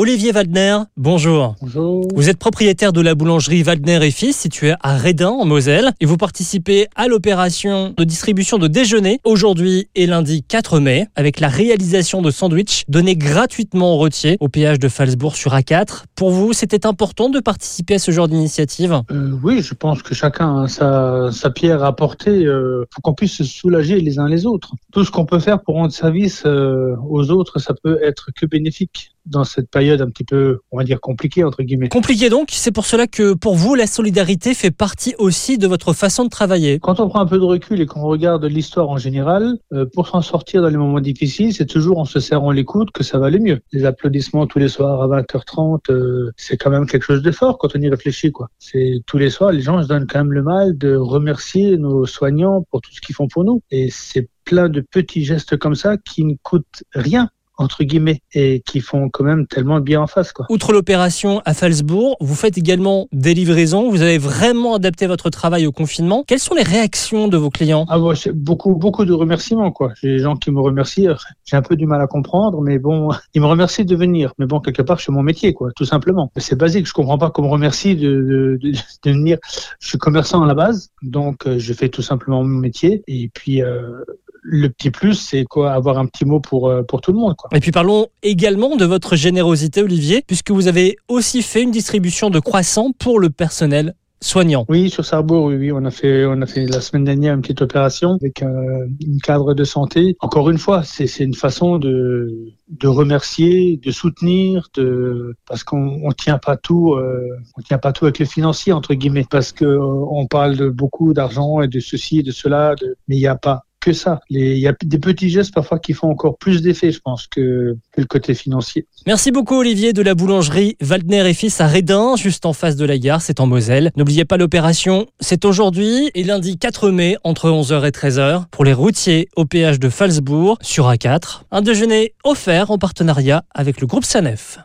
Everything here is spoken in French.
Olivier Waldner, bonjour. Bonjour. Vous êtes propriétaire de la boulangerie Waldner et Fils située à Redin en Moselle et vous participez à l'opération de distribution de déjeuner aujourd'hui et lundi 4 mai avec la réalisation de sandwichs donnés gratuitement aux routiers au péage de Falsbourg sur A4. Pour vous, c'était important de participer à ce genre d'initiative? Euh, oui, je pense que chacun a sa, sa pierre à apporter euh, pour qu'on puisse se soulager les uns les autres. Tout ce qu'on peut faire pour rendre service euh, aux autres, ça peut être que bénéfique dans cette période un petit peu, on va dire, compliquée, entre guillemets. Compliqué donc, c'est pour cela que pour vous, la solidarité fait partie aussi de votre façon de travailler. Quand on prend un peu de recul et qu'on regarde l'histoire en général, euh, pour s'en sortir dans les moments difficiles, c'est toujours en se serrant les coudes que ça va le mieux. Les applaudissements tous les soirs à 20h30, euh, c'est quand même quelque chose de fort quand on y réfléchit. quoi. C'est tous les soirs, les gens se donnent quand même le mal de remercier nos soignants pour tout ce qu'ils font pour nous. Et c'est plein de petits gestes comme ça qui ne coûtent rien entre guillemets et qui font quand même tellement de bien en face quoi. Outre l'opération à Falsbourg, vous faites également des livraisons. Vous avez vraiment adapté votre travail au confinement. Quelles sont les réactions de vos clients? Ah c'est beaucoup beaucoup de remerciements quoi. J'ai des gens qui me remercient. J'ai un peu du mal à comprendre, mais bon, ils me remercient de venir. Mais bon, quelque part, c'est mon métier quoi, tout simplement. C'est basique. Je comprends pas qu'on me remercie de, de, de, de venir. Je suis commerçant à la base, donc euh, je fais tout simplement mon métier. Et puis euh, le petit plus, c'est quoi Avoir un petit mot pour, euh, pour tout le monde. Quoi. Et puis parlons également de votre générosité, Olivier, puisque vous avez aussi fait une distribution de croissants pour le personnel soignant. Oui, sur Sarrebourg, oui, oui, on a fait, on a fait la semaine dernière une petite opération avec un, une cadre de santé. Encore une fois, c'est, c'est une façon de, de remercier, de soutenir, de, parce qu'on on tient pas tout, euh, on tient pas tout avec le financier entre guillemets, parce que euh, on parle de beaucoup d'argent et de ceci et de cela, de, mais il n'y a pas ça. Il y a des petits gestes parfois qui font encore plus d'effet, je pense, que, que le côté financier. Merci beaucoup Olivier de la boulangerie Waldner et Fils à Redin, juste en face de la gare, c'est en Moselle. N'oubliez pas l'opération, c'est aujourd'hui et lundi 4 mai entre 11h et 13h pour les routiers au péage de Falsbourg sur A4. Un déjeuner offert en partenariat avec le groupe Sanef.